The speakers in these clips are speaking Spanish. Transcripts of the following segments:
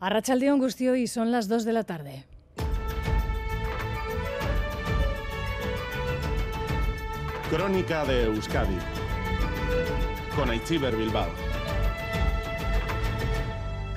A Rachaldeón Gustio y son las 2 de la tarde. Crónica de Euskadi con Aichiber Bilbao.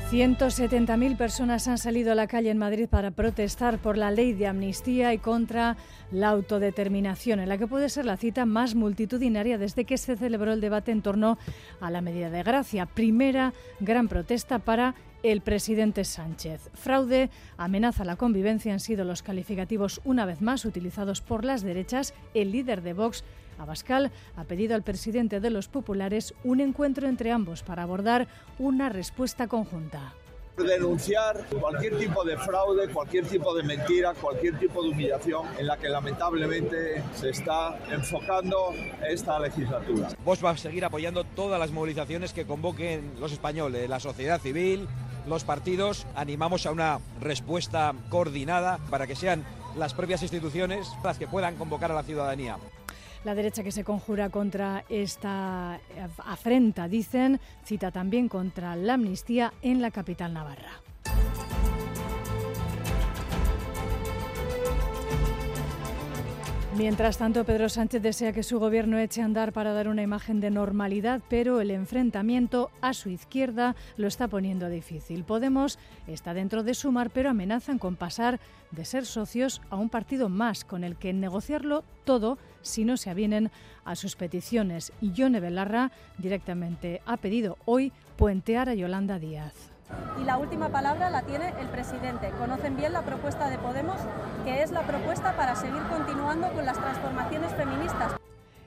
170.000 personas han salido a la calle en Madrid para protestar por la ley de amnistía y contra la autodeterminación, en la que puede ser la cita más multitudinaria desde que se celebró el debate en torno a la medida de gracia. Primera gran protesta para el presidente Sánchez. Fraude, amenaza a la convivencia han sido los calificativos una vez más utilizados por las derechas. El líder de Vox Abascal ha pedido al presidente de los populares un encuentro entre ambos para abordar una respuesta conjunta denunciar cualquier tipo de fraude, cualquier tipo de mentira, cualquier tipo de humillación en la que lamentablemente se está enfocando esta legislatura. Vos va a seguir apoyando todas las movilizaciones que convoquen los españoles, la sociedad civil, los partidos. Animamos a una respuesta coordinada para que sean las propias instituciones las que puedan convocar a la ciudadanía. La derecha que se conjura contra esta afrenta, dicen, cita también contra la amnistía en la capital navarra. Mientras tanto, Pedro Sánchez desea que su gobierno eche a andar para dar una imagen de normalidad, pero el enfrentamiento a su izquierda lo está poniendo difícil. Podemos está dentro de sumar, pero amenazan con pasar de ser socios a un partido más, con el que negociarlo todo si no se avienen a sus peticiones. Y Yone Belarra directamente ha pedido hoy puentear a Yolanda Díaz y la última palabra la tiene el presidente. Conocen bien la propuesta de Podemos, que es la propuesta para seguir continuando con las transformaciones feministas.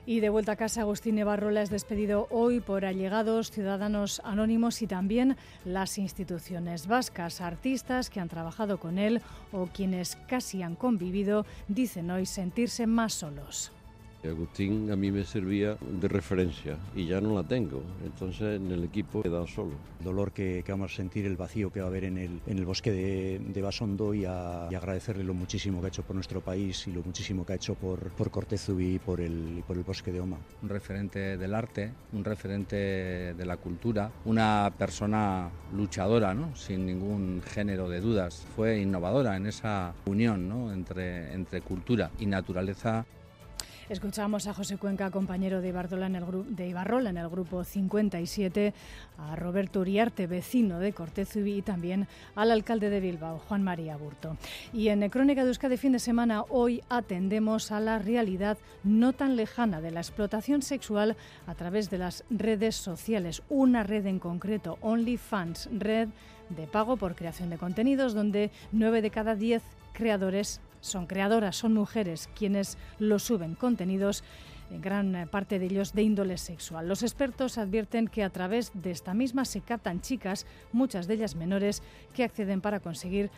Y de vuelta a casa, Agustín Barrola es despedido hoy por allegados, ciudadanos anónimos y también las instituciones vascas. Artistas que han trabajado con él o quienes casi han convivido dicen hoy sentirse más solos. Agustín a mí me servía de referencia y ya no la tengo, entonces en el equipo he quedado solo. El dolor que, vamos a sentir, el vacío que va a haber en el, en el bosque de, de Basondo y, agradecerle lo muchísimo que ha hecho por nuestro país y lo muchísimo que ha hecho por, por Cortezu y por, el, por el bosque de Oma. Un referente del arte, un referente de la cultura, una persona luchadora, ¿no? sin ningún género de dudas. Fue innovadora en esa unión ¿no? entre, entre cultura y naturaleza. Escuchamos a José Cuenca, compañero de, Ibarrola en el de Ibarrola en el grupo 57, a Roberto Uriarte, vecino de Cortez y también al alcalde de Bilbao, Juan María Burto. Y en Crónica de Euskadi fin de semana, hoy atendemos a la realidad no tan lejana de la explotación sexual a través de las redes sociales. Una red en concreto, OnlyFans, red de pago por creación de contenidos, donde nueve de cada diez creadores son creadoras, son mujeres quienes lo suben contenidos en gran parte de ellos de índole sexual. Los expertos advierten que a través de esta misma se captan chicas, muchas de ellas menores, que acceden para conseguir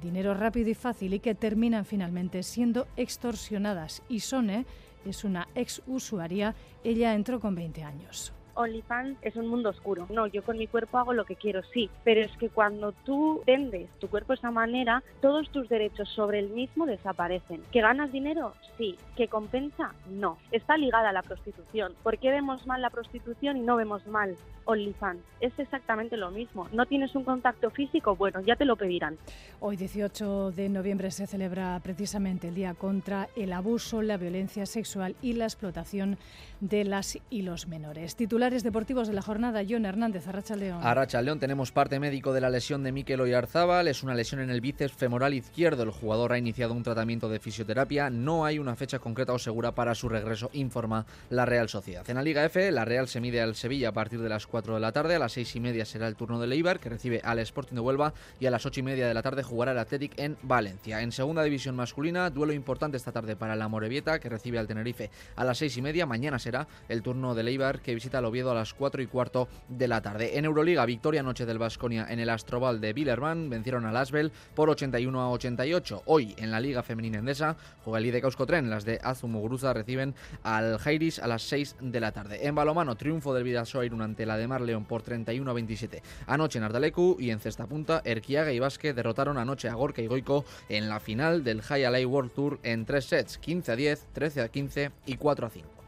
dinero rápido y fácil y que terminan finalmente siendo extorsionadas. Y Sone es una ex usuaria, ella entró con 20 años. OnlyFans es un mundo oscuro. No, yo con mi cuerpo hago lo que quiero, sí, pero es que cuando tú vendes tu cuerpo de esa manera, todos tus derechos sobre el mismo desaparecen. ¿Que ganas dinero? Sí. ¿Que compensa? No. Está ligada a la prostitución. ¿Por qué vemos mal la prostitución y no vemos mal OnlyFans? Es exactamente lo mismo. ¿No tienes un contacto físico? Bueno, ya te lo pedirán. Hoy, 18 de noviembre, se celebra precisamente el Día contra el Abuso, la Violencia Sexual y la Explotación de las y los menores. Titulares deportivos de la jornada, John Hernández, Arracha León. Arracha León, tenemos parte médico de la lesión de Mikel Oyarzábal, es una lesión en el bíceps femoral izquierdo. El jugador ha iniciado un tratamiento de fisioterapia, no hay una fecha concreta o segura para su regreso, informa la Real Sociedad. En la Liga F, la Real se mide al Sevilla a partir de las 4 de la tarde, a las 6 y media será el turno de Eibar, que recibe al Sporting de Huelva, y a las 8 y media de la tarde jugará el Athletic en Valencia. En segunda división masculina, duelo importante esta tarde para la Morevieta, que recibe al Tenerife a las 6 y media, mañana será el turno de Leibar que visita el Oviedo a las 4 y cuarto de la tarde. En Euroliga, victoria noche del Vasconia en el Astrobal de Billerman, vencieron al Asbel por 81 a 88. Hoy en la Liga Femenina Endesa juega el IDE Tren, las de Azumuguruza reciben al Jairis a las 6 de la tarde. En balomano, triunfo del Vidasoairun ante la de Mar León por 31 a 27. Anoche en Ardalecu y en cesta punta, Erquiaga y Vázquez derrotaron anoche a Gorka y Goico en la final del High Alley World Tour en tres sets, 15 a 10, 13 a 15 y 4 a 5.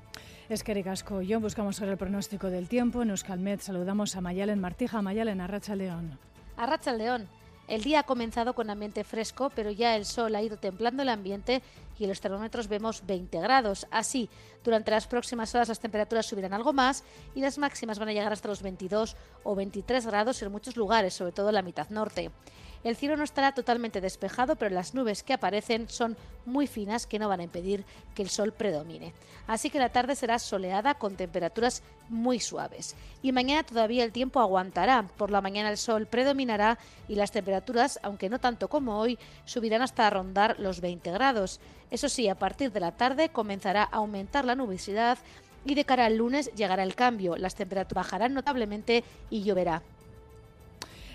Es que Casco, yo buscamos sobre el pronóstico del tiempo. En Euskalmet saludamos a Mayalen Martija, Mayalen Arracha León. Arracha León. El día ha comenzado con ambiente fresco, pero ya el sol ha ido templando el ambiente y en los termómetros vemos 20 grados. Así, durante las próximas horas las temperaturas subirán algo más y las máximas van a llegar hasta los 22 o 23 grados en muchos lugares, sobre todo en la mitad norte. El cielo no estará totalmente despejado, pero las nubes que aparecen son muy finas que no van a impedir que el sol predomine. Así que la tarde será soleada con temperaturas muy suaves. Y mañana todavía el tiempo aguantará. Por la mañana el sol predominará y las temperaturas, aunque no tanto como hoy, subirán hasta rondar los 20 grados. Eso sí, a partir de la tarde comenzará a aumentar la nubosidad y de cara al lunes llegará el cambio. Las temperaturas bajarán notablemente y lloverá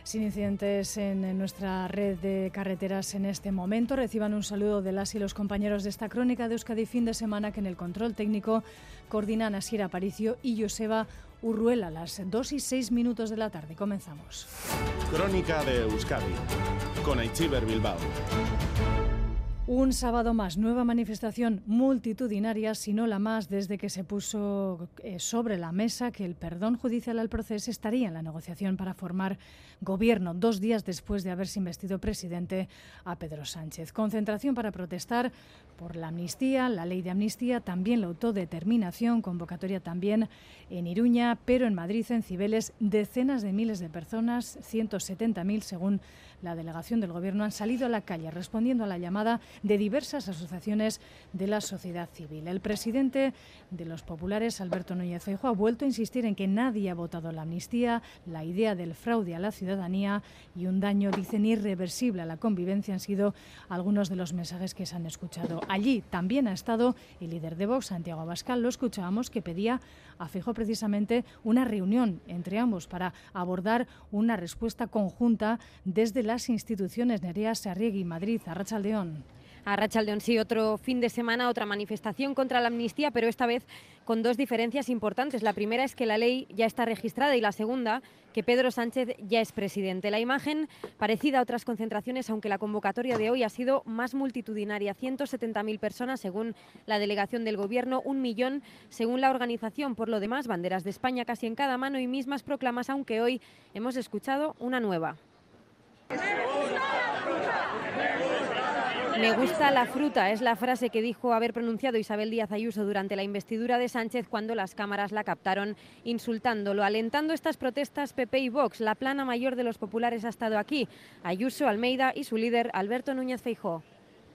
sin incidentes en nuestra red de carreteras en este momento. Reciban un saludo de las y los compañeros de esta crónica de Euskadi fin de semana que en el control técnico coordinan Asier Aparicio y Joseba Urruela, las 2 y 6 minutos de la tarde. Comenzamos. Crónica de Euskadi con Aichiber Bilbao. Un sábado más, nueva manifestación multitudinaria, si no la más, desde que se puso eh, sobre la mesa que el perdón judicial al proceso estaría en la negociación para formar gobierno, dos días después de haberse investido presidente a Pedro Sánchez. Concentración para protestar por la amnistía, la ley de amnistía, también la autodeterminación, convocatoria también en Iruña, pero en Madrid, en Cibeles, decenas de miles de personas, 170.000 según la delegación del Gobierno han salido a la calle respondiendo a la llamada de diversas asociaciones de la sociedad civil. El presidente de los populares, Alberto Núñez Feijóo, ha vuelto a insistir en que nadie ha votado la amnistía, la idea del fraude a la ciudadanía y un daño, dicen, irreversible a la convivencia han sido algunos de los mensajes que se han escuchado. Allí también ha estado el líder de Vox, Santiago Abascal, lo escuchábamos, que pedía a Feijóo precisamente una reunión entre ambos para abordar una respuesta conjunta desde las instituciones Nerea Sarriegui, Madrid, Arrachaldeón. A Rachaldeón sí, otro fin de semana, otra manifestación contra la amnistía, pero esta vez con dos diferencias importantes. La primera es que la ley ya está registrada y la segunda, que Pedro Sánchez ya es presidente. La imagen parecida a otras concentraciones, aunque la convocatoria de hoy ha sido más multitudinaria. 170.000 personas según la delegación del Gobierno, un millón según la organización. Por lo demás, banderas de España casi en cada mano y mismas proclamas, aunque hoy hemos escuchado una nueva. Me gusta la fruta, es la frase que dijo haber pronunciado Isabel Díaz Ayuso durante la investidura de Sánchez cuando las cámaras la captaron insultándolo. Alentando estas protestas, PP y Vox, la plana mayor de los populares ha estado aquí. Ayuso, Almeida y su líder, Alberto Núñez Feijó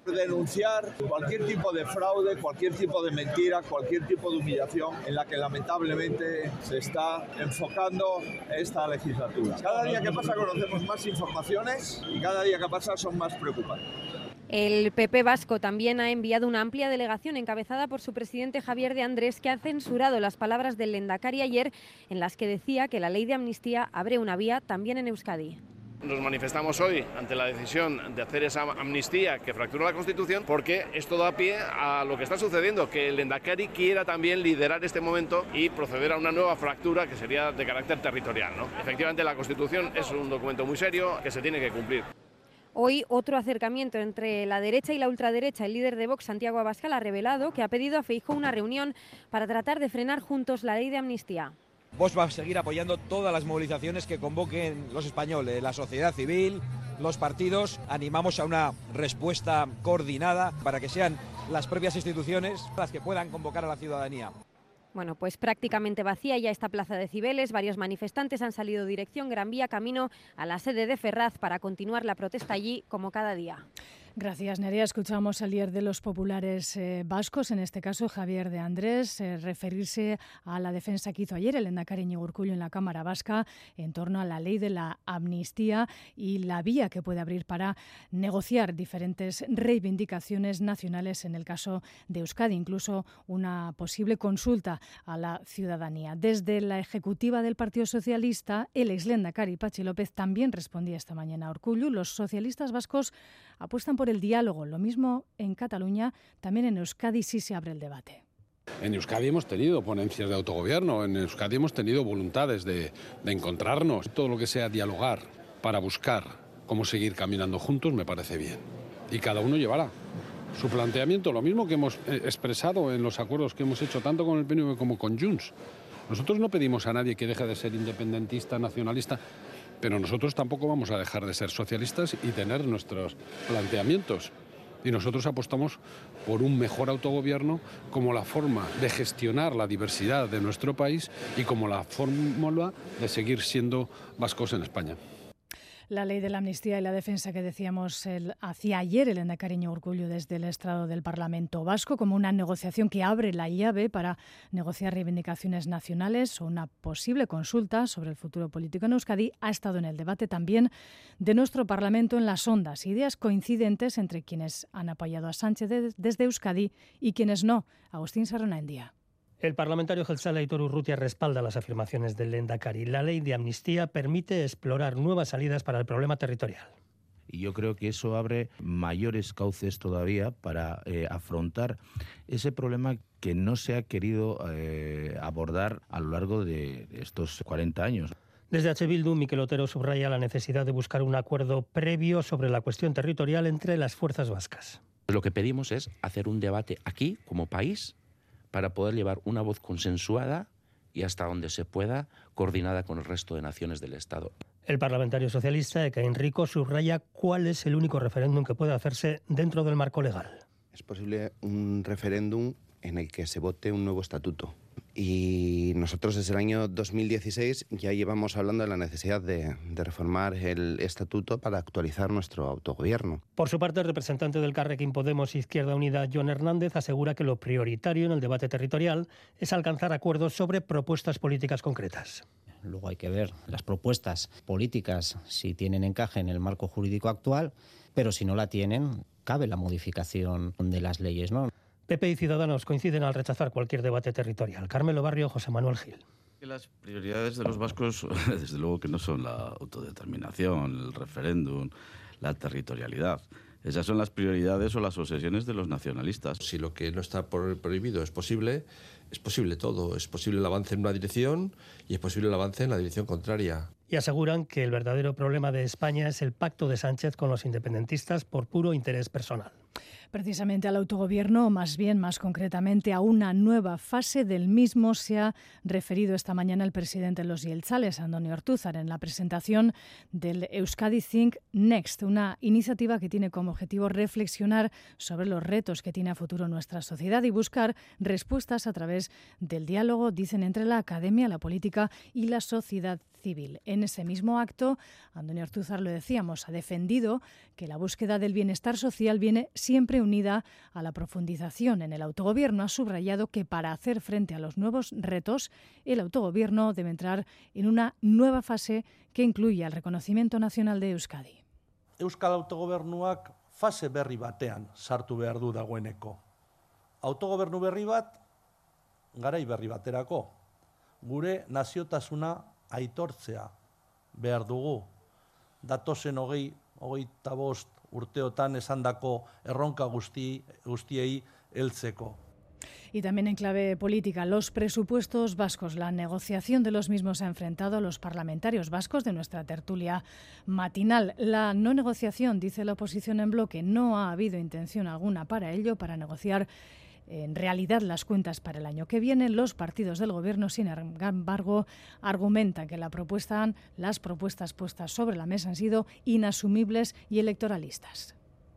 denunciar cualquier tipo de fraude, cualquier tipo de mentira, cualquier tipo de humillación en la que lamentablemente se está enfocando esta legislatura. Cada día que pasa conocemos más informaciones y cada día que pasa son más preocupantes. El PP vasco también ha enviado una amplia delegación encabezada por su presidente Javier de Andrés, que ha censurado las palabras del Lendakari ayer en las que decía que la ley de amnistía abre una vía también en Euskadi. Nos manifestamos hoy ante la decisión de hacer esa amnistía que fractura la Constitución porque esto da pie a lo que está sucediendo, que el Endacari quiera también liderar este momento y proceder a una nueva fractura que sería de carácter territorial. ¿no? Efectivamente, la Constitución es un documento muy serio que se tiene que cumplir. Hoy otro acercamiento entre la derecha y la ultraderecha. El líder de Vox, Santiago Abascal, ha revelado que ha pedido a Feijóo una reunión para tratar de frenar juntos la ley de amnistía. Vox va a seguir apoyando todas las movilizaciones que convoquen los españoles, la sociedad civil, los partidos. Animamos a una respuesta coordinada para que sean las propias instituciones las que puedan convocar a la ciudadanía. Bueno, pues prácticamente vacía ya esta plaza de Cibeles. Varios manifestantes han salido dirección Gran Vía camino a la sede de Ferraz para continuar la protesta allí como cada día. Gracias, Nerea. Escuchamos al líder de los populares eh, vascos, en este caso Javier de Andrés, eh, referirse a la defensa que hizo ayer el Endacari Urcullo en la Cámara Vasca en torno a la ley de la amnistía y la vía que puede abrir para negociar diferentes reivindicaciones nacionales en el caso de Euskadi, incluso una posible consulta a la ciudadanía. Desde la ejecutiva del Partido Socialista, el ex Lendakari Pachi López también respondía esta mañana a Urcullo. Los socialistas vascos apuestan por el diálogo. Lo mismo en Cataluña, también en Euskadi sí se abre el debate. En Euskadi hemos tenido ponencias de autogobierno, en Euskadi hemos tenido voluntades de, de encontrarnos. Todo lo que sea dialogar para buscar cómo seguir caminando juntos me parece bien. Y cada uno llevará su planteamiento, lo mismo que hemos eh, expresado en los acuerdos que hemos hecho tanto con el PNV como con Junts. Nosotros no pedimos a nadie que deje de ser independentista, nacionalista Pero nosotros tampoco vamos a dejar de ser socialistas y tener nuestros planteamientos. Y nosotros apostamos por un mejor autogobierno como la forma de gestionar la diversidad de nuestro país y como la fórmula de seguir siendo vascos en España. La ley de la amnistía y la defensa que decíamos hacía ayer el Endacariño Urcullo desde el estrado del Parlamento Vasco como una negociación que abre la llave para negociar reivindicaciones nacionales o una posible consulta sobre el futuro político en Euskadi ha estado en el debate también de nuestro Parlamento en las ondas. Ideas coincidentes entre quienes han apoyado a Sánchez desde Euskadi y quienes no. Agustín Sarona en día. El parlamentario Gelsala Aitor Urrutia respalda las afirmaciones del Lendakari. La ley de amnistía permite explorar nuevas salidas para el problema territorial. Y yo creo que eso abre mayores cauces todavía para eh, afrontar ese problema que no se ha querido eh, abordar a lo largo de estos 40 años. Desde H. Bildu, Miquel Otero subraya la necesidad de buscar un acuerdo previo sobre la cuestión territorial entre las fuerzas vascas. Lo que pedimos es hacer un debate aquí, como país, para poder llevar una voz consensuada y hasta donde se pueda coordinada con el resto de naciones del Estado. El parlamentario socialista Ekain Rico subraya cuál es el único referéndum que puede hacerse dentro del marco legal. Es posible un referéndum en el que se vote un nuevo estatuto. Y nosotros desde el año 2016 ya llevamos hablando de la necesidad de, reformar el estatuto para actualizar nuestro autogobierno. Por su parte, el representante del Carrequín Podemos Izquierda Unida, John Hernández, asegura que lo prioritario en el debate territorial es alcanzar acuerdos sobre propuestas políticas concretas. Luego hay que ver las propuestas políticas si tienen encaje en el marco jurídico actual, pero si no la tienen, cabe la modificación de las leyes, ¿no? PP y Ciudadanos coinciden al rechazar cualquier debate territorial. Carmelo Barrio, José Manuel Gil. Las prioridades de los vascos, desde luego que no son la autodeterminación, el referéndum, la territorialidad. Esas son las prioridades o las obsesiones de los nacionalistas. Si lo que no está prohibido es posible, es posible todo. Es posible el avance en una dirección y es posible el avance en la dirección contraria. Y aseguran que el verdadero problema de España es el pacto de Sánchez con los independentistas por puro interés personal precisamente al autogobierno, o más bien, más concretamente, a una nueva fase del mismo se ha referido esta mañana el presidente de los Yeltzales, Antonio Ortúzar, en la presentación del Euskadi Think Next, una iniciativa que tiene como objetivo reflexionar sobre los retos que tiene a futuro nuestra sociedad y buscar respuestas a través del diálogo, dicen, entre la academia, la política y la sociedad civil. En ese mismo acto, Antonio Ortúzar, lo decíamos, ha defendido que la búsqueda del bienestar social viene siempre unida a la profundización en el autogobierno. Ha subrayado que para hacer frente a los nuevos retos, el autogobierno debe entrar en una nueva fase que incluya el reconocimiento nacional de Euskadi. Euskal autogobernuak fase berri batean sartu behar du dagoeneko. Autogobernu berri bat, garai berri baterako. Gure naziotasuna aitortzea behar dugu. Datozen hogei, hogei tabost urteotan esandako erronka guzti, guztiei heltzeko. Y también en clave política, los presupuestos vascos. La negociación de los mismos ha enfrentado a los parlamentarios vascos de nuestra tertulia matinal. La no negociación, dice la oposición en bloque, no ha habido intención alguna para ello, para negociar en realidad las cuentas para el año que viene. Los partidos del Gobierno, sin embargo, argumentan que la propuesta, las propuestas puestas sobre la mesa han sido inasumibles y electoralistas.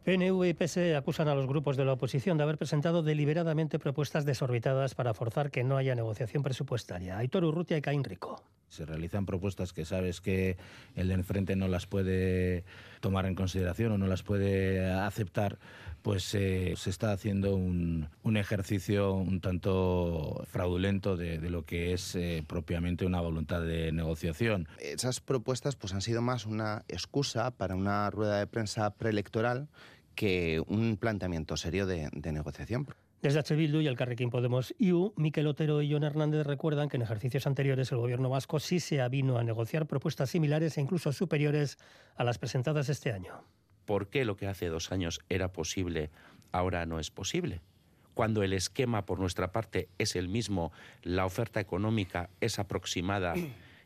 PNV y PSE acusan a los grupos de la oposición de haber presentado deliberadamente propuestas desorbitadas para forzar que no haya negociación presupuestaria. Aitor Urrutia y Caín Rico. Se realizan propuestas que sabes que el de enfrente no las puede tomar en consideración o no las puede aceptar, pues eh, se está haciendo un, ejercicio un tanto fraudulento de, lo que es eh, propiamente una voluntad de negociación. Esas propuestas pues, han sido más una excusa para una rueda de prensa preelectoral que un planteamiento serio de, negociación. Desde H. Bildu y el Carrequín Podemos IU, Miquel Otero y John Hernández recuerdan que en ejercicios anteriores el gobierno vasco sí se avino a negociar propuestas similares e incluso superiores a las presentadas este año. ¿Por qué lo que hace dos años era posible ahora no es posible? Cuando el esquema por nuestra parte es el mismo, la oferta económica es aproximada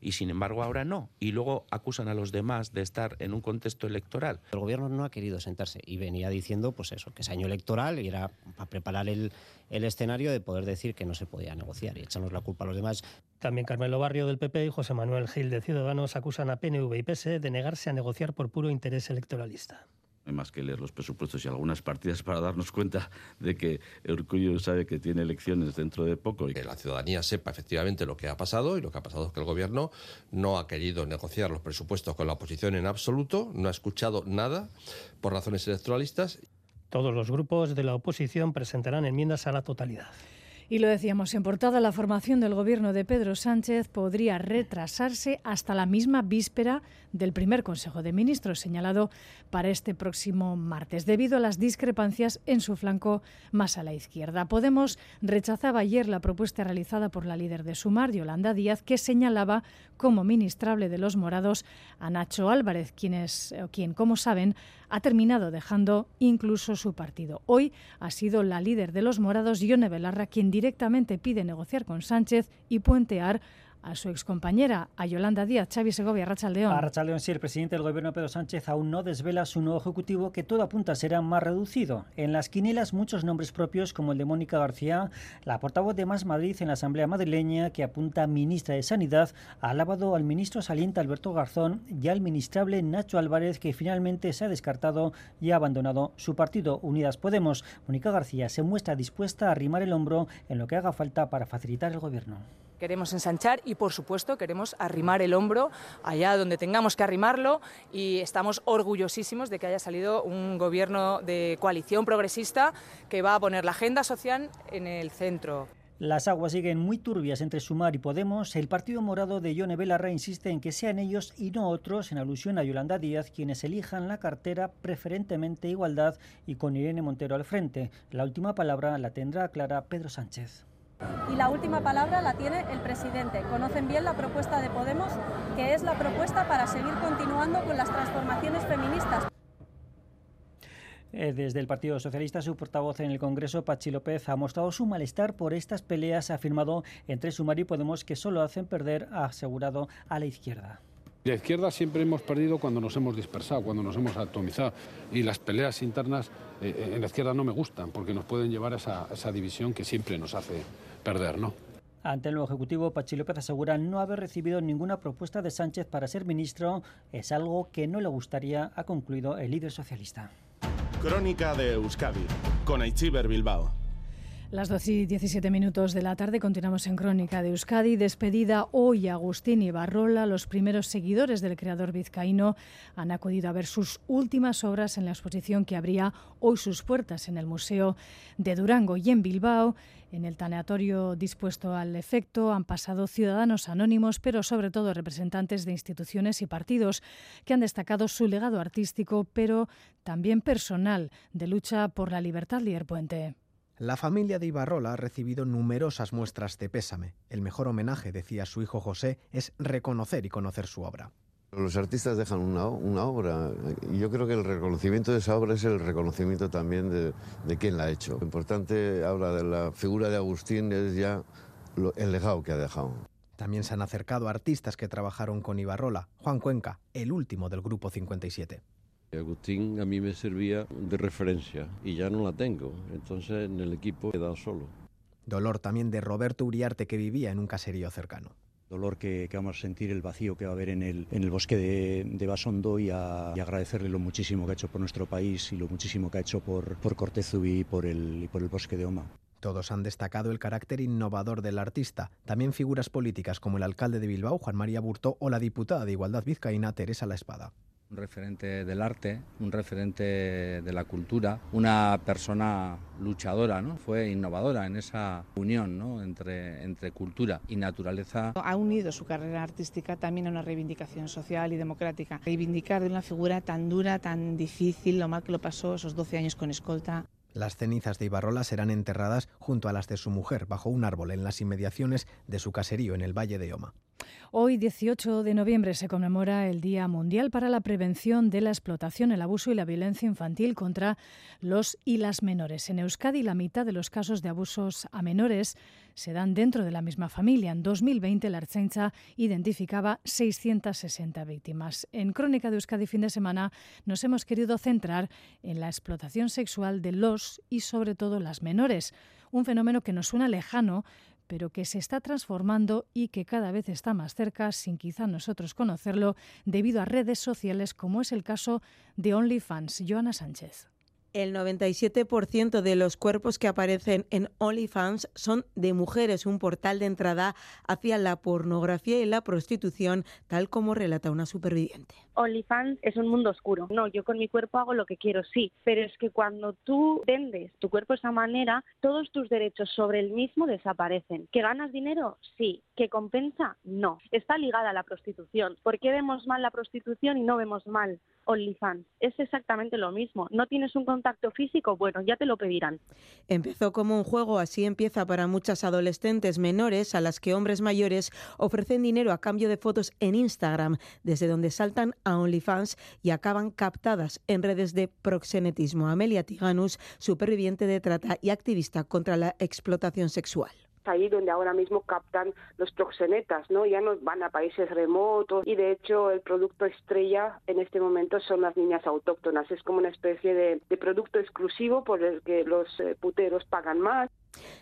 y sin embargo ahora no. Y luego acusan a los demás de estar en un contexto electoral. El gobierno no ha querido sentarse y venía diciendo, pues eso, que es año electoral y era para preparar el, el escenario de poder decir que no se podía negociar y echarnos la culpa a los demás. También Carmelo Barrio del PP y José Manuel Gil de Ciudadanos acusan a PNV y PSE de negarse a negociar por puro interés electoralista. Hay más que leer los presupuestos y algunas partidas para darnos cuenta de que Urcullo sabe que tiene elecciones dentro de poco. Que la ciudadanía sepa efectivamente lo que ha pasado y lo que ha pasado es que el gobierno no ha querido negociar los presupuestos con la oposición en absoluto, no ha escuchado nada por razones electoralistas. Todos los grupos de la oposición presentarán enmiendas a la totalidad. Y lo decíamos en portada, la formación del gobierno de Pedro Sánchez podría retrasarse hasta la misma víspera del primer Consejo de Ministros señalado para este próximo martes, debido a las discrepancias en su flanco más a la izquierda. Podemos rechazaba ayer la propuesta realizada por la líder de Sumar, Yolanda Díaz, que señalaba como ministrable de los morados a Nacho Álvarez, quien, es, quien como saben, ha terminado dejando incluso su partido. Hoy ha sido la líder de los morados, Yone Belarra, quien directamente pide negociar con Sánchez y puentear a su excompañera, a Yolanda Díaz. Xavi Segovia, Rachaldeón. A Rachaldeón, sí, el presidente del gobierno Pedro Sánchez aún no desvela su nuevo ejecutivo que todo apunta será más reducido. En las quinielas muchos nombres propios como el de Mónica García, la portavoz de Más Madrid en la Asamblea Madrileña que apunta ministra de Sanidad, ha alabado al ministro saliente Alberto Garzón y al ministrable Nacho Álvarez que finalmente se ha descartado y ha abandonado su partido Unidas Podemos. Mónica García se muestra dispuesta a arrimar el hombro en lo que haga falta para facilitar el gobierno queremos ensanchar y, por supuesto, queremos arrimar el hombro allá donde tengamos que arrimarlo y estamos orgullosísimos de que haya salido un gobierno de coalición progresista que va a poner la agenda social en el centro. Las aguas siguen muy turbias entre Sumar y Podemos. El Partido Morado de Yone Belarra insiste en que sean ellos y no otros, en alusión a Yolanda Díaz, quienes elijan la cartera preferentemente igualdad y con Irene Montero al frente. La última palabra la tendrá clara Pedro Sánchez. Y la última palabra la tiene el presidente. Conocen bien la propuesta de Podemos, que es la propuesta para seguir continuando con las transformaciones feministas. Eh, desde el Partido Socialista, su portavoz en el Congreso, Pachi López, ha mostrado su malestar por estas peleas, ha afirmado entre Sumar y Podemos que solo hacen perder, ha asegurado, a la izquierda. La izquierda siempre hemos perdido cuando nos hemos dispersado, cuando nos hemos atomizado. Y las peleas internas eh, en la izquierda no me gustan porque nos pueden llevar a esa, a esa división que siempre nos hace perder, ¿no? Ante el nuevo Ejecutivo, Pachi López asegura no haber recibido ninguna propuesta de Sánchez para ser ministro. Es algo que no le gustaría, ha concluido el líder socialista. Crónica de Euskadi, con Aichiber Bilbao. Las 12 y 17 minutos de la tarde continuamos en Crónica de Euskadi. Despedida hoy Agustín Ibarrola. Los primeros seguidores del creador vizcaíno han acudido a ver sus últimas obras en la exposición que abría hoy sus puertas en el Museo de Durango y en Bilbao. En el tanatorio dispuesto al efecto han pasado ciudadanos anónimos, pero sobre todo representantes de instituciones y partidos que han destacado su legado artístico, pero también personal, de lucha por la libertad Lier Puente. La familia de Ibarrola ha recibido numerosas muestras de pésame. El mejor homenaje, decía su hijo José, es reconocer y conocer su obra. Los artistas dejan una, una, obra y yo creo que el reconocimiento de esa obra es el reconocimiento también de, de quien la ha hecho. Lo importante habla de la figura de Agustín, es ya lo, el legado que ha dejado. También se han acercado artistas que trabajaron con Ibarrola. Juan Cuenca, el último del Grupo 57. Agustín a mí me servía de referencia y ya no la tengo, entonces en el equipo he quedado solo. Dolor también de Roberto Uriarte que vivía en un caserío cercano. Dolor que, que, vamos a sentir, el vacío que va a haber en el, en el bosque de, de Basondo y, a, y, agradecerle lo muchísimo que ha hecho por nuestro país y lo muchísimo que ha hecho por, por Cortezu y por, el, y por el bosque de Oma. Todos han destacado el carácter innovador del artista. También figuras políticas como el alcalde de Bilbao, Juan María Burto, o la diputada de Igualdad Vizcaína, Teresa La Espada un referente del arte, un referente de la cultura, una persona luchadora, ¿no? Fue innovadora en esa unión, ¿no? entre, entre cultura y naturaleza. Ha unido su carrera artística también a una reivindicación social y democrática. Reivindicar de una figura tan dura, tan difícil, lo mal que lo pasó esos 12 años con escolta. Las cenizas de Ibarrola serán enterradas junto a las de su mujer bajo un árbol en las inmediaciones de su caserío en el Valle de Oma. Hoy, 18 de noviembre, se conmemora el Día Mundial para la Prevención de la Explotación, el Abuso y la Violencia Infantil contra los y las menores. En Euskadi, la mitad de los casos de abusos a menores se dan dentro de la misma familia. En 2020, la Archencha identificaba 660 víctimas. En Crónica de Euskadi fin de semana nos hemos querido centrar en la explotación sexual de los y sobre todo las menores, un fenómeno que nos suena lejano, pero que se está transformando y que cada vez está más cerca, sin quizá nosotros conocerlo, debido a redes sociales como es el caso de OnlyFans. Joana Sánchez. El 97% de los cuerpos que aparecen en OnlyFans son de mujeres, un portal de entrada hacia la pornografía y la prostitución, tal como relata una superviviente. OnlyFans es un mundo oscuro. No, yo con mi cuerpo hago lo que quiero, sí, pero es que cuando tú vendes tu cuerpo de esa manera, todos tus derechos sobre el mismo desaparecen. ¿Que ganas dinero? Sí. ¿Que compensa? No. Está ligada a la prostitución. ¿Por qué vemos mal la prostitución y no vemos mal OnlyFans? Es exactamente lo mismo. ¿No tienes un contacto físico? Bueno, ya te lo pedirán. Empezó como un juego, así empieza para muchas adolescentes menores a las que hombres mayores ofrecen dinero a cambio de fotos en Instagram, desde donde saltan a OnlyFans y acaban captadas en redes de proxenetismo. Amelia Tiganus, superviviente de trata y activista contra la explotación sexual ahí donde ahora mismo captan los proxenetas, ¿no? Ya no van a países remotos y de hecho el producto estrella en este momento son las niñas autóctonas. Es como una especie de, producto exclusivo por el que los eh, puteros pagan más.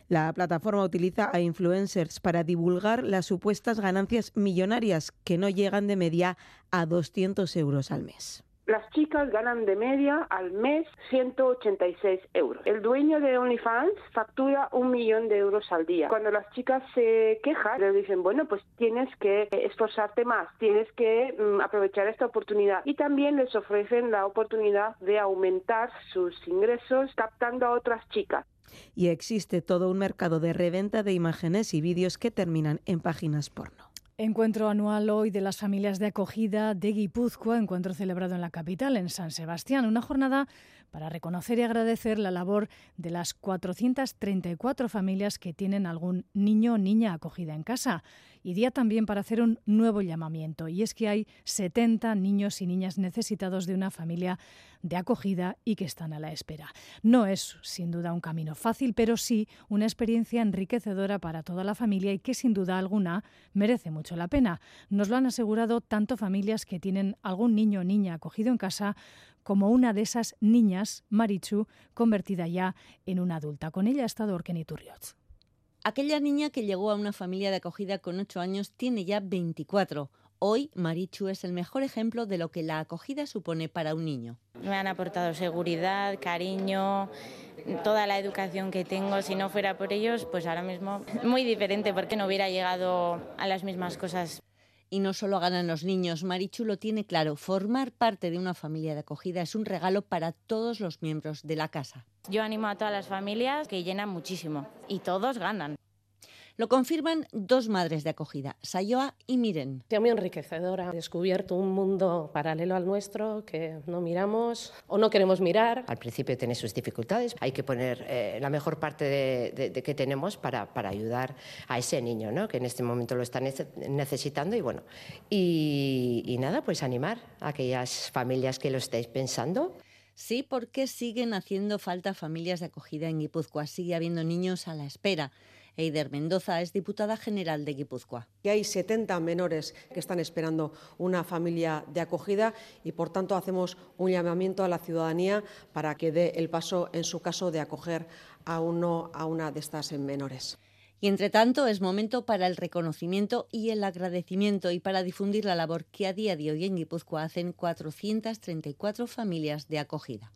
La plataforma utiliza a influencers para divulgar las supuestas ganancias millonarias que no llegan de media a 200 euros al mes. Las chicas ganan de media al mes 186 euros. El dueño de OnlyFans factura un millón de euros al día. Cuando las chicas se quejan, le dicen, bueno, pues tienes que esforzarte más, tienes que mm, aprovechar esta oportunidad. Y también les ofrecen la oportunidad de aumentar sus ingresos captando a otras chicas y existe todo un mercado de reventa de imágenes y vídeos que terminan en páginas porno. Encuentro anual hoy de las familias de acogida de Guipúzcoa, encuentro celebrado en la capital, en San Sebastián, una jornada para reconocer y agradecer la labor de las 434 familias que tienen algún niño o niña acogida en casa y día también para hacer un nuevo llamamiento. Y es que hay 70 niños y niñas necesitados de una familia de acogida y que están a la espera. No es sin duda un camino fácil, pero sí una experiencia enriquecedora para toda la familia y que sin duda alguna merece mucho la pena. Nos lo han asegurado tanto familias que tienen algún niño o niña acogido en casa como una de esas niñas, Marichu, convertida ya en una adulta. Con ella ha estado Orkeni Turriot. Aquella niña que llegó a una familia de acogida con 8 años tiene ya 24. Hoy Marichu es el mejor ejemplo de lo que la acogida supone para un niño. Me han aportado seguridad, cariño, toda la educación que tengo. Si no fuera por ellos, pues ahora mismo muy diferente porque no hubiera llegado a las mismas cosas. Y no solo ganan los niños, Marichu lo tiene claro, formar parte de una familia de acogida es un regalo para todos los miembros de la casa. Yo animo a todas las familias que llenan muchísimo y todos ganan. Lo confirman dos madres de acogida, Sayoa y Miren. Es muy enriquecedora. He descubierto un mundo paralelo al nuestro que no miramos o no queremos mirar. Al principio tiene sus dificultades. Hay que poner eh, la mejor parte de, que tenemos para, para, ayudar a ese niño, ¿no? que en este momento lo está necesitando. Y bueno, y, y nada, pues animar a aquellas familias que lo estéis pensando. Sí, porque siguen haciendo falta familias de acogida en Guipúzcoa. Sigue habiendo niños a la espera. Eider Mendoza es diputada general de Guipúzcoa. hay 70 menores que están esperando una familia de acogida y, por tanto, hacemos un llamamiento a la ciudadanía para que dé el paso, en su caso, de acoger a uno a una de estas menores. Y entre tanto es momento para el reconocimiento y el agradecimiento y para difundir la labor que a día de hoy en Guipúzcoa hacen 434 familias de acogida.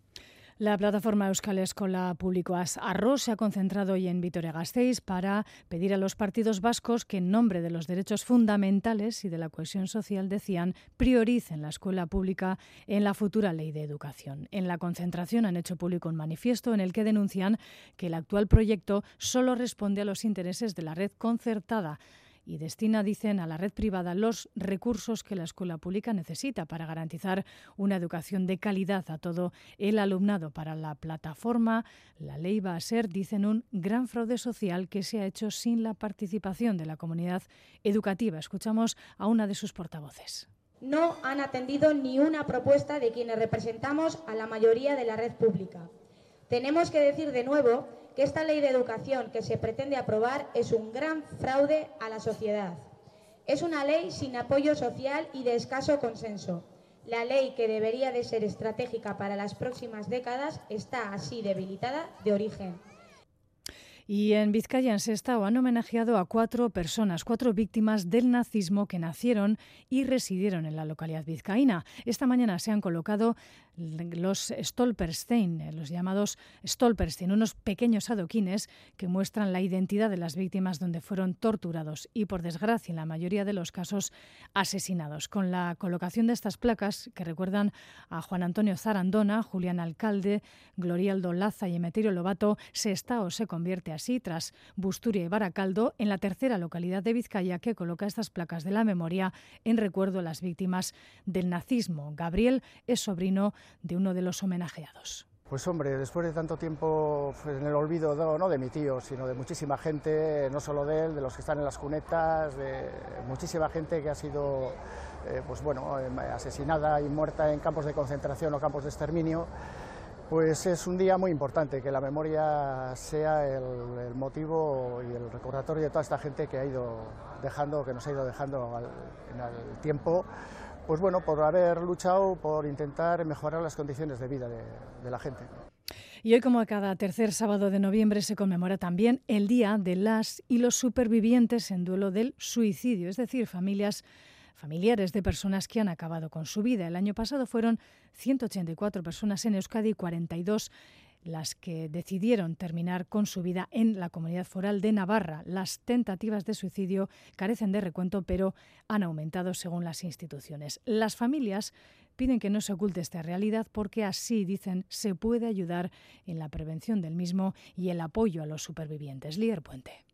La plataforma Euskal Escola Públicoas Arroz se ha concentrado hoy en Vitoria-Gasteiz para pedir a los partidos vascos que en nombre de los derechos fundamentales y de la cohesión social, decían, prioricen la escuela pública en la futura ley de educación. En la concentración han hecho público un manifiesto en el que denuncian que el actual proyecto solo responde a los intereses de la red concertada y destina, dicen, a la red privada los recursos que la escuela pública necesita para garantizar una educación de calidad a todo el alumnado. Para la plataforma, la ley va a ser, dicen, un gran fraude social que se ha hecho sin la participación de la comunidad educativa. Escuchamos a una de sus portavoces no han atendido ni una propuesta de quienes representamos a la mayoría de la red pública. Tenemos que decir de nuevo que esta ley de educación que se pretende aprobar es un gran fraude a la sociedad. Es una ley sin apoyo social y de escaso consenso. La ley que debería de ser estratégica para las próximas décadas está así debilitada de origen. Y en Vizcaya, en Sestao, han homenajeado a cuatro personas, cuatro víctimas del nazismo que nacieron y residieron en la localidad vizcaína. Esta mañana se han colocado los Stolperstein, eh, los llamados Stolperstein, unos pequeños adoquines que muestran la identidad de las víctimas donde fueron torturados y, por desgracia, en la mayoría de los casos, asesinados. Con la colocación de estas placas, que recuerdan a Juan Antonio Zarandona, Julián Alcalde, Glorialdo Laza y Emeterio Lobato, Sestao se convierte así, tras Busturia y Baracaldo, en la tercera localidad de Vizcaya que coloca estas placas de la memoria en recuerdo a las víctimas del nazismo. Gabriel es sobrino de uno de los homenajeados. Pues hombre, después de tanto tiempo pues, en el olvido no, de mi tío, sino de muchísima gente, no solo de él, de los que están en las cunetas, de muchísima gente que ha sido eh, pues bueno, eh, asesinada y muerta en campos de concentración o campos de exterminio, pues es un día muy importante, que la memoria sea el, motivo y el recordatorio de toda esta gente que ha ido dejando, que nos ha ido dejando en el tiempo pues bueno, por haber luchado por intentar mejorar las condiciones de vida de, la gente. Y hoy, como cada tercer sábado de noviembre, se conmemora también el Día de las y los supervivientes en duelo del suicidio, es decir, familias familiares de personas que han acabado con su vida. El año pasado fueron 184 personas en Euskadi y 42 las que decidieron terminar con su vida en la comunidad foral de Navarra. Las tentativas de suicidio carecen de recuento, pero han aumentado según las instituciones. Las familias piden que no se oculte esta realidad porque así, dicen, se puede ayudar en la prevención del mismo y el apoyo a los supervivientes. Lier Puente.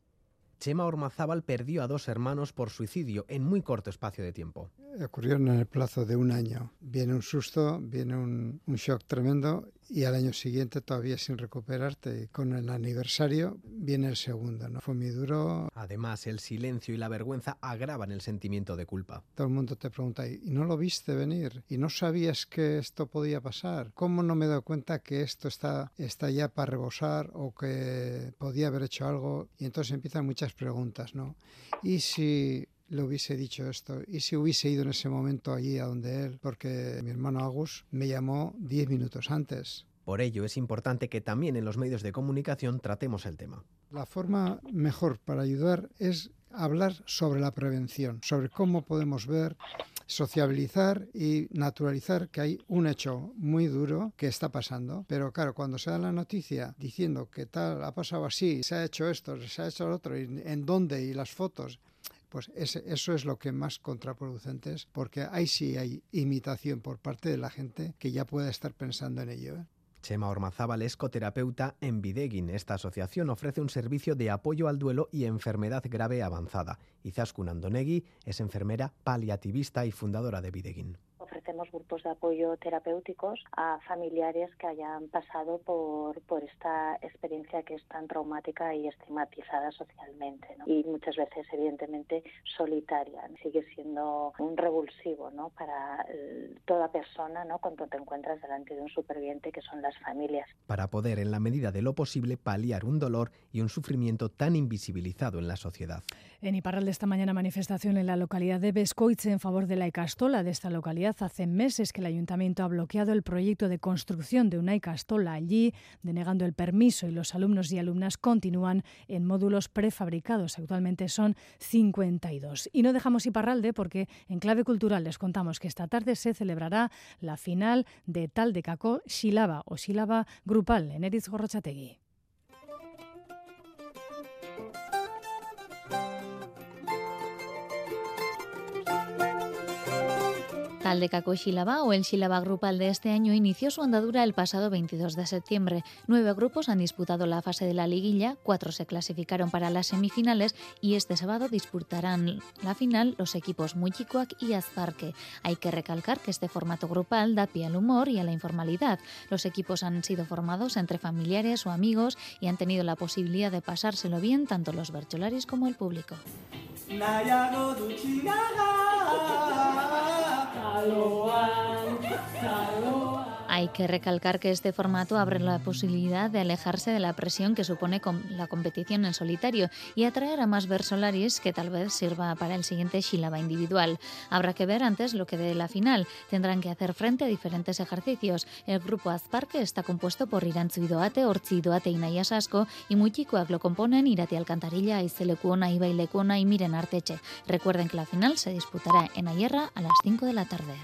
Chema Ormazábal perdió a dos hermanos por suicidio en muy corto espacio de tiempo. Ocurrieron en el plazo de un año. Viene un susto, viene un, un shock tremendo y al año siguiente todavía sin recuperarte. Con el aniversario viene el segundo, ¿no? Fue muy duro. Además, el silencio y la vergüenza agravan el sentimiento de culpa. Todo el mundo te pregunta, ¿y no lo viste venir? ¿Y no sabías que esto podía pasar? ¿Cómo no me he dado cuenta que esto está, está ya para rebosar o que podía haber hecho algo? Y entonces empiezan muchas preguntas, ¿no? ¿Y si le hubiese dicho esto y si hubiese ido en ese momento allí a donde él, porque mi hermano Agus me llamó diez minutos antes. Por ello es importante que también en los medios de comunicación tratemos el tema. La forma mejor para ayudar es hablar sobre la prevención, sobre cómo podemos ver, sociabilizar y naturalizar que hay un hecho muy duro que está pasando. Pero claro, cuando se da la noticia diciendo que tal ha pasado así, se ha hecho esto, se ha hecho lo otro, y en dónde y las fotos, pues eso es lo que más contraproducente es, porque ahí sí hay imitación por parte de la gente que ya pueda estar pensando en ello. ¿eh? Chema Ormazábal es coterapeuta en Videguin. Esta asociación ofrece un servicio de apoyo al duelo y enfermedad grave avanzada. Izaskun Andonegui es enfermera paliativista y fundadora de Videguin ofrecemos grupos de apoyo terapéuticos a familiares que hayan pasado por, esta experiencia que es tan traumática y estigmatizada socialmente y muchas veces evidentemente solitaria. Sigue siendo un revulsivo ¿no? para eh, toda persona ¿no? cuando te encuentras delante de un superviviente que son las familias. Para poder en la medida de lo posible paliar un dolor y un sufrimiento tan invisibilizado en la sociedad. En de esta mañana manifestación en la localidad de Bescoitze en favor de la Icastola de esta localidad hace meses que el ayuntamiento ha bloqueado el proyecto de construcción de una Icastola allí, denegando el permiso y los alumnos y alumnas continúan en módulos prefabricados. Actualmente son 52. Y no dejamos Iparralde porque en clave cultural les contamos que esta tarde se celebrará la final de Tal de Caco Xilaba o Xilaba Grupal en Eriz Gorrochategui. Taldecako Shilaba o el Shilaba Grupal de este año inició su andadura el pasado 22 de septiembre. Nueve grupos han disputado la fase de la liguilla, cuatro se clasificaron para las semifinales y este sábado disputarán la final los equipos Muchikuak y Azparque. Hay que recalcar que este formato grupal da pie al humor y a la informalidad. Los equipos han sido formados entre familiares o amigos y han tenido la posibilidad de pasárselo bien tanto los bercholaris como el público. Taloan, Taloan. Hay que recalcar que este formato abre la posibilidad de alejarse de la presión que supone la competición en solitario y atraer a más versolaris que tal vez sirva para el siguiente Shilaba individual. Habrá que ver antes lo que dé la final. Tendrán que hacer frente a diferentes ejercicios. El grupo Azparque está compuesto por Irantzu Idoate, Ortzi Idoate y Naya Sasco y Muchikoak lo componen Irati Alcantarilla, Izelekuona, Iba y Miren Arteche. Recuerden que la final se disputará en Ayerra a las 5 de la tarde.